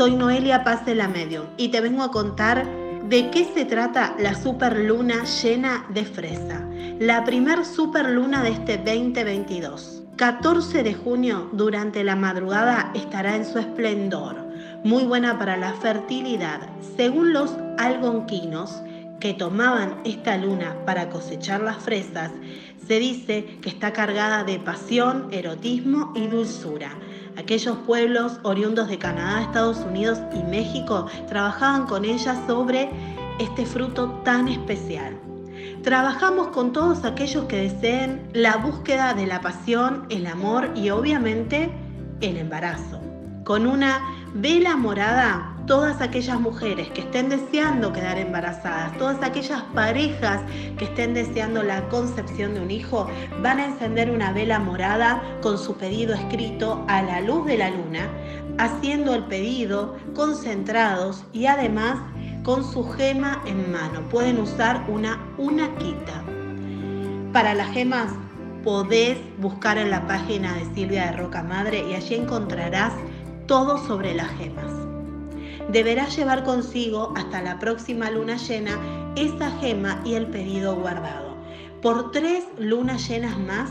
soy Noelia Paz de la Medium y te vengo a contar de qué se trata la superluna llena de fresa, la primer superluna de este 2022. 14 de junio, durante la madrugada, estará en su esplendor, muy buena para la fertilidad. Según los algonquinos que tomaban esta luna para cosechar las fresas, se dice que está cargada de pasión, erotismo y dulzura. Aquellos pueblos oriundos de Canadá, Estados Unidos y México trabajaban con ella sobre este fruto tan especial. Trabajamos con todos aquellos que deseen la búsqueda de la pasión, el amor y obviamente el embarazo. Con una vela morada, todas aquellas mujeres que estén deseando quedar embarazadas, todas aquellas parejas que estén deseando la concepción de un hijo, van a encender una vela morada con su pedido escrito a la luz de la luna, haciendo el pedido concentrados y además con su gema en mano. Pueden usar una quita. Para las gemas podés buscar en la página de Silvia de Roca Madre y allí encontrarás todo sobre las gemas. Deberás llevar consigo hasta la próxima luna llena esa gema y el pedido guardado. Por tres lunas llenas más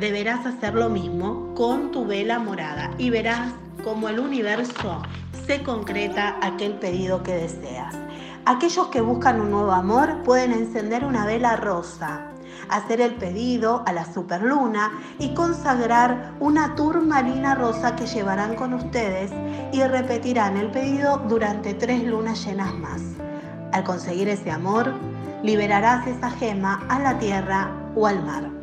deberás hacer lo mismo con tu vela morada y verás cómo el universo se concreta aquel pedido que deseas. Aquellos que buscan un nuevo amor pueden encender una vela rosa, hacer el pedido a la superluna y consagrar una turmalina rosa que llevarán con ustedes y repetirán el pedido durante tres lunas llenas más. Al conseguir ese amor, liberarás esa gema a la tierra o al mar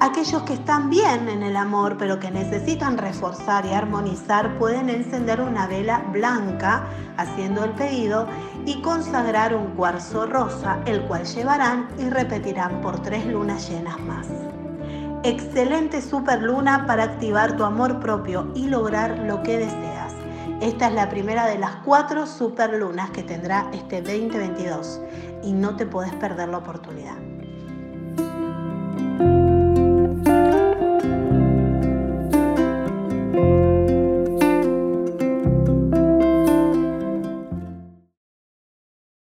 aquellos que están bien en el amor pero que necesitan reforzar y armonizar pueden encender una vela blanca haciendo el pedido y consagrar un cuarzo rosa, el cual llevarán y repetirán por tres lunas llenas más. Excelente superluna para activar tu amor propio y lograr lo que deseas. Esta es la primera de las cuatro superlunas que tendrá este 2022 y no te puedes perder la oportunidad.